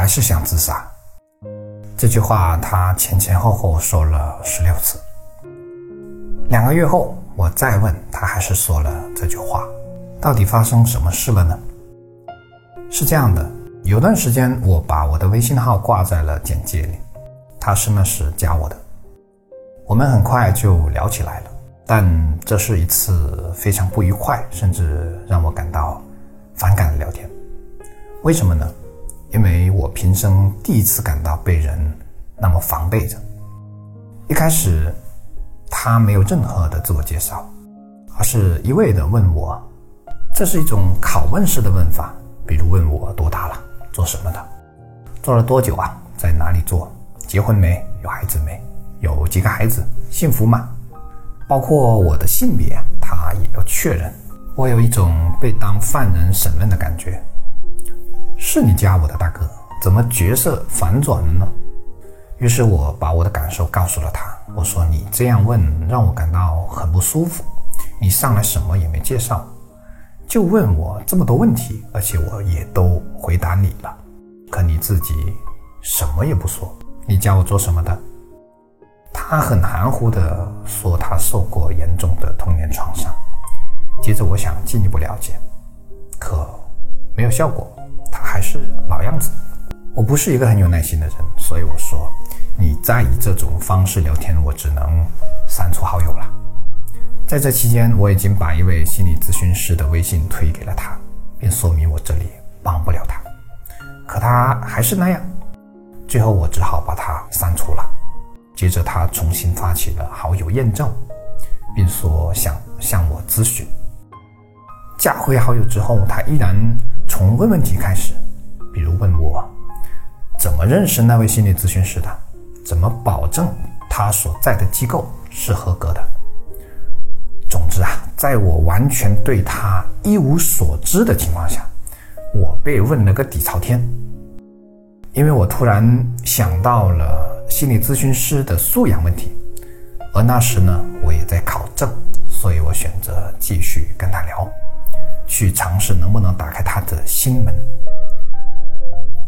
还是想自杀。这句话他前前后后说了十六次。两个月后，我再问他，还是说了这句话。到底发生什么事了呢？是这样的，有段时间我把我的微信号挂在了简介里，他是那时加我的，我们很快就聊起来了。但这是一次非常不愉快，甚至让我感到反感的聊天。为什么呢？因为我平生第一次感到被人那么防备着。一开始，他没有任何的自我介绍，而是一味的问我，这是一种拷问式的问法，比如问我多大了，做什么的，做了多久啊，在哪里做，结婚没，有孩子没，有几个孩子，幸福吗？包括我的性别，他也要确认。我有一种被当犯人审问的感觉。是你加我的大哥，怎么角色反转了呢？于是我把我的感受告诉了他。我说：“你这样问让我感到很不舒服。你上来什么也没介绍，就问我这么多问题，而且我也都回答你了，可你自己什么也不说。你加我做什么的？”他很含糊地说，他受过严重的童年创伤。接着，我想进一步了解，可没有效果，还是老样子。我不是一个很有耐心的人，所以我说，你再以这种方式聊天，我只能删除好友了。在这期间，我已经把一位心理咨询师的微信推给了他，并说明我这里帮不了他。可他还是那样，最后我只好把他删除了。接着，他重新发起了好友验证，并说想向我咨询。加回好友之后，他依然从问问题开始，比如问我怎么认识那位心理咨询师的，怎么保证他所在的机构是合格的。总之啊，在我完全对他一无所知的情况下，我被问了个底朝天。因为我突然想到了。心理咨询师的素养问题，而那时呢，我也在考证，所以我选择继续跟他聊，去尝试能不能打开他的心门。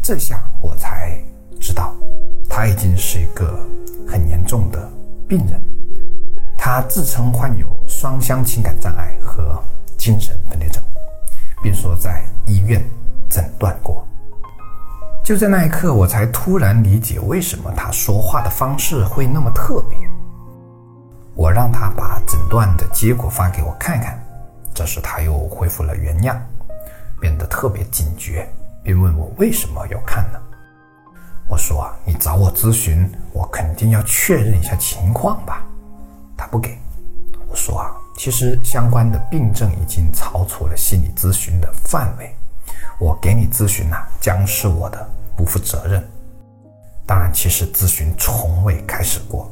这下我才知道，他已经是一个很严重的病人，他自称患有双向情感障碍和精神分裂症，并说在医院诊断过。就在那一刻，我才突然理解为什么他说话的方式会那么特别。我让他把诊断的结果发给我看看，这时他又恢复了原样，变得特别警觉，并问我为什么要看呢？我说啊，你找我咨询，我肯定要确认一下情况吧。他不给。我说啊，其实相关的病症已经超出了心理咨询的范围。我给你咨询呐，将是我的不负责任。当然，其实咨询从未开始过。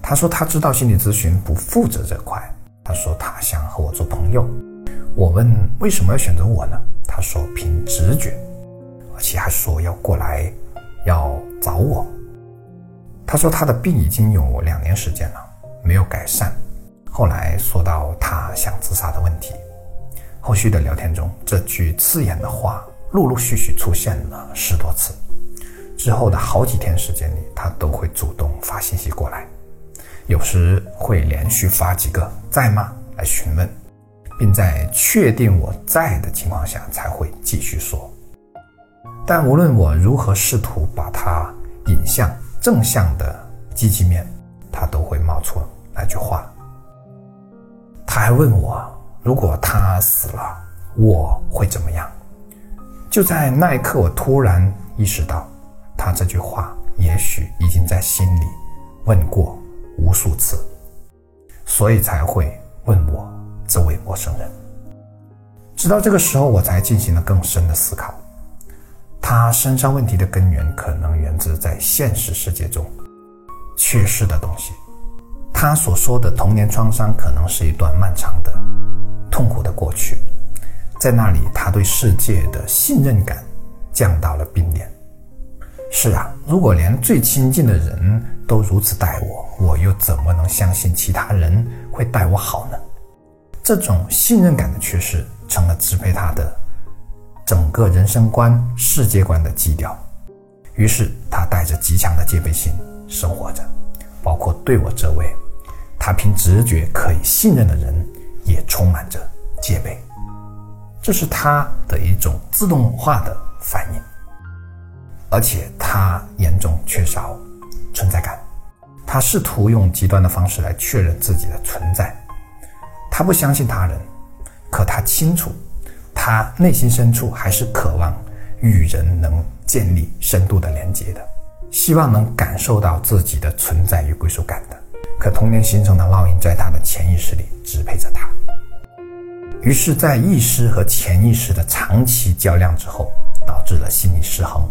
他说他知道心理咨询不负责这块。他说他想和我做朋友。我问为什么要选择我呢？他说凭直觉，而且还说要过来要找我。他说他的病已经有两年时间了，没有改善。后来说到他想自杀的问题。后续的聊天中，这句刺眼的话陆陆续续出现了十多次。之后的好几天时间里，他都会主动发信息过来，有时会连续发几个“在吗”来询问，并在确定我在的情况下才会继续说。但无论我如何试图把他引向正向的积极面，他都会冒出那句话。他还问我。如果他死了，我会怎么样？就在那一刻，我突然意识到，他这句话也许已经在心里问过无数次，所以才会问我这位陌生人。直到这个时候，我才进行了更深的思考。他身上问题的根源可能源自在现实世界中缺失的东西。他所说的童年创伤，可能是一段漫长的。痛苦的过去，在那里，他对世界的信任感降到了冰点。是啊，如果连最亲近的人都如此待我，我又怎么能相信其他人会待我好呢？这种信任感的缺失，成了支配他的整个人生观、世界观的基调。于是他带着极强的戒备心生活着，包括对我这位他凭直觉可以信任的人，也充满着戒备。这是他的一种自动化的反应，而且他严重缺少存在感。他试图用极端的方式来确认自己的存在。他不相信他人，可他清楚，他内心深处还是渴望与人能建立深度的连接的，希望能感受到自己的存在与归属感的。可童年形成的烙印在他的潜意识里支配着他。于是，在意识和潜意识的长期较量之后，导致了心理失衡，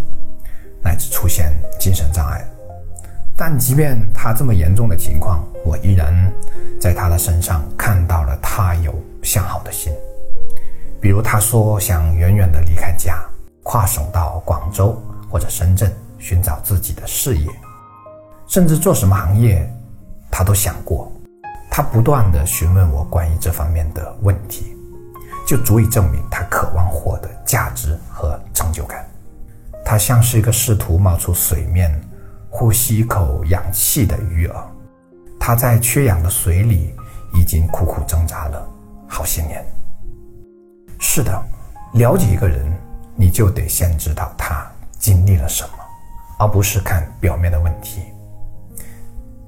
但即便他这么严重的情况，我依然在他的身上看到了他有向好的心。比如，他说想远远地离开家，跨省到广州或者深圳寻找自己的事业，甚至做什么行业，他都想过。他不断地询问我关于这方面的问题。就足以证明他渴望获得价值和成就感。他像是一个试图冒出水面、呼吸一口氧气的鱼儿。它在缺氧的水里已经苦苦挣扎了好些年。是的，了解一个人，你就得先知道他经历了什么，而不是看表面的问题。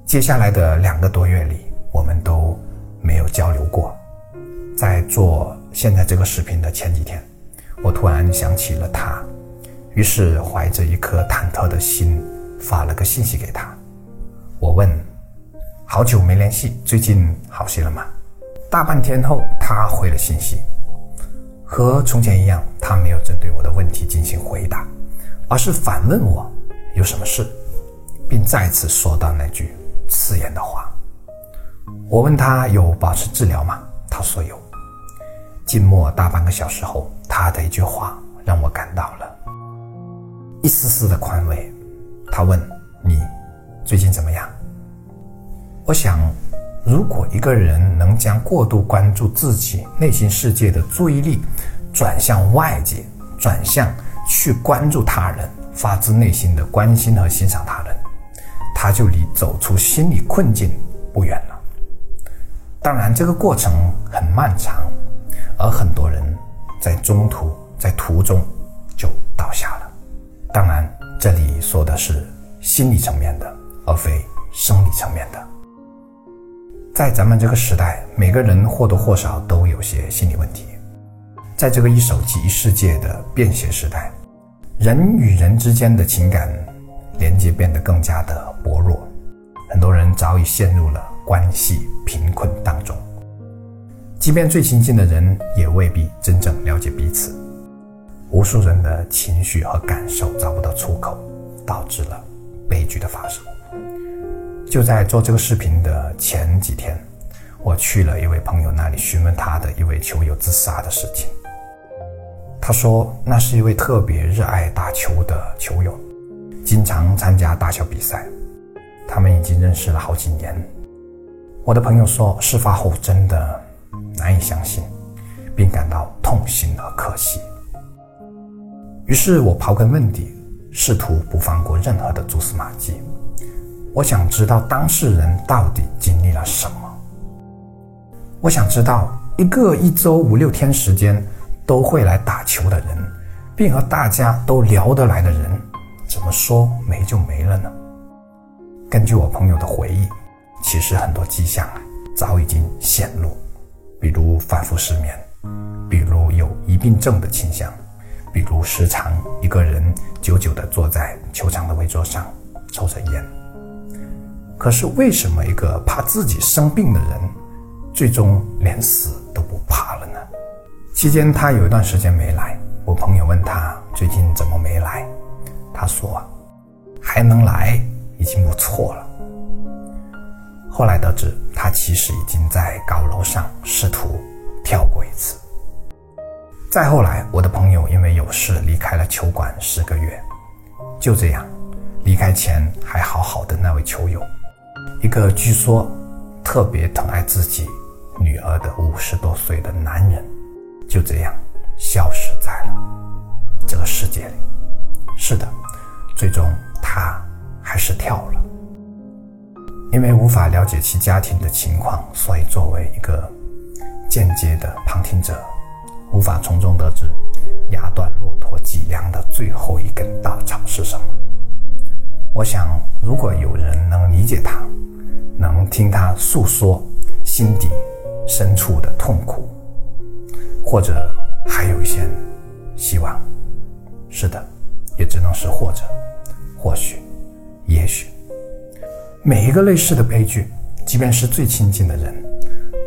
接下来的两个多月里，我们都没有交流过。在做现在这个视频的前几天，我突然想起了他，于是怀着一颗忐忑的心发了个信息给他。我问：“好久没联系，最近好些了吗？”大半天后，他回了信息，和从前一样，他没有针对我的问题进行回答，而是反问我有什么事，并再次说到那句刺眼的话。我问他有保持治疗吗？他说有。静默大半个小时后，他的一句话让我感到了一丝丝的宽慰。他问：“你最近怎么样？”我想，如果一个人能将过度关注自己内心世界的注意力转向外界，转向去关注他人，发自内心的关心和欣赏他人，他就离走出心理困境不远了。当然，这个过程很漫长。而很多人在中途、在途中就倒下了。当然，这里说的是心理层面的，而非生理层面的。在咱们这个时代，每个人或多或少都有些心理问题。在这个一手机世界的便携时代，人与人之间的情感连接变得更加的薄弱，很多人早已陷入了关系贫困当中。即便最亲近的人，也未必真正了解彼此。无数人的情绪和感受找不到出口，导致了悲剧的发生。就在做这个视频的前几天，我去了一位朋友那里询问他的一位球友自杀的事情。他说，那是一位特别热爱打球的球友，经常参加大小比赛，他们已经认识了好几年。我的朋友说，事发后真的。难以相信，并感到痛心和可惜。于是我刨根问底，试图不放过任何的蛛丝马迹。我想知道当事人到底经历了什么。我想知道一个一周五六天时间都会来打球的人，并和大家都聊得来的人，怎么说没就没了呢？根据我朋友的回忆，其实很多迹象早已经显露。比如反复失眠，比如有疑病症的倾向，比如时常一个人久久地坐在球场的围桌上抽着烟。可是为什么一个怕自己生病的人，最终连死都不怕了呢？期间他有一段时间没来，我朋友问他最近怎么没来，他说还能来已经不错了。后来得知，他其实已经在高楼上试图跳过一次。再后来，我的朋友因为有事离开了球馆十个月。就这样，离开前还好好的那位球友，一个据说特别疼爱自己女儿的五十多岁的男人，就这样消失在了这个世界里。是的，最终他还是跳了。因为无法了解其家庭的情况，所以作为一个间接的旁听者，无法从中得知压断骆驼脊梁的最后一根稻草是什么。我想，如果有人能理解他，能听他诉说心底深处的痛苦，或者还有一些希望，是的，也只能是或者，或许，也许。每一个类似的悲剧，即便是最亲近的人，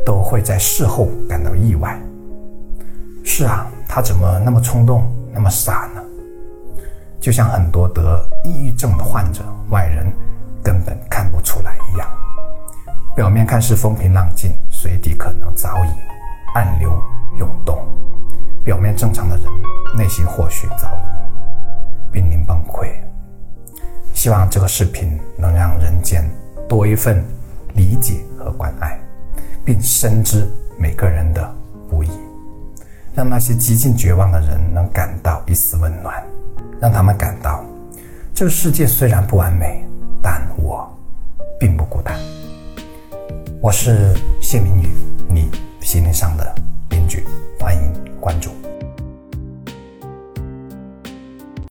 都会在事后感到意外。是啊，他怎么那么冲动，那么傻呢？就像很多得抑郁症的患者，外人根本看不出来一样。表面看似风平浪静，水底可能早已暗流涌动。表面正常的人，内心或许早已濒临崩溃。希望这个视频能让人间多一份理解和关爱，并深知每个人的，让那些几近绝望的人能感到一丝温暖，让他们感到这个世界虽然不完美，但我并不孤单。我是谢明宇，你心灵上的邻居，欢迎关注。